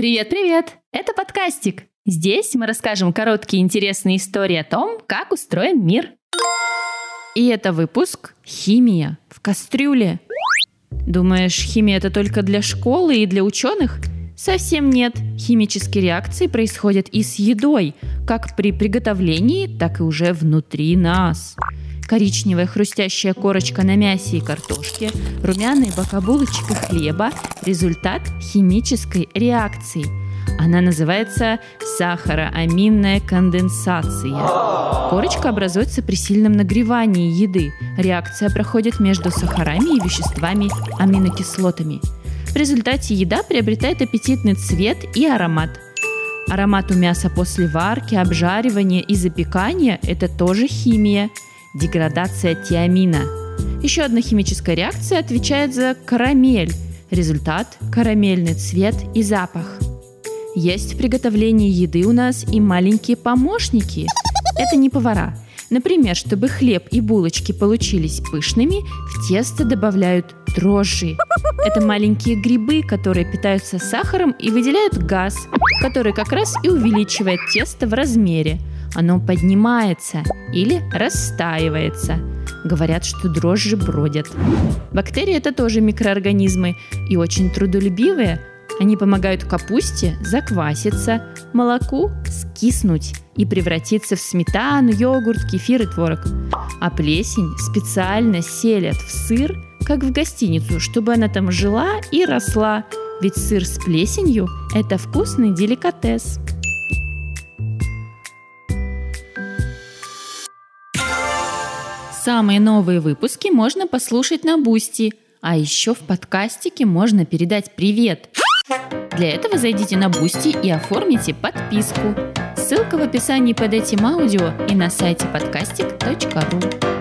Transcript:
Привет-привет! Это подкастик. Здесь мы расскажем короткие интересные истории о том, как устроен мир. И это выпуск «Химия в кастрюле». Думаешь, химия это только для школы и для ученых? Совсем нет. Химические реакции происходят и с едой, как при приготовлении, так и уже внутри нас. Коричневая хрустящая корочка на мясе и картошке, румяные бока булочек и хлеба – результат химической реакции. Она называется сахароаминная конденсация. Корочка образуется при сильном нагревании еды. Реакция проходит между сахарами и веществами аминокислотами – в результате еда приобретает аппетитный цвет и аромат. Аромат у мяса после варки, обжаривания и запекания – это тоже химия, деградация тиамина. Еще одна химическая реакция отвечает за карамель. Результат – карамельный цвет и запах. Есть в приготовлении еды у нас и маленькие помощники. Это не повара. Например, чтобы хлеб и булочки получились пышными, в тесто добавляют дрожжи. Это маленькие грибы, которые питаются сахаром и выделяют газ, который как раз и увеличивает тесто в размере. Оно поднимается или растаивается. Говорят, что дрожжи бродят. Бактерии это тоже микроорганизмы и очень трудолюбивые. Они помогают капусте закваситься, молоку скиснуть и превратиться в сметану, йогурт, кефир и творог. А плесень специально селят в сыр – как в гостиницу, чтобы она там жила и росла. Ведь сыр с плесенью – это вкусный деликатес. Самые новые выпуски можно послушать на Boosty, а еще в подкастике можно передать привет. Для этого зайдите на Boosty и оформите подписку. Ссылка в описании под этим аудио и на сайте подкастик.ру.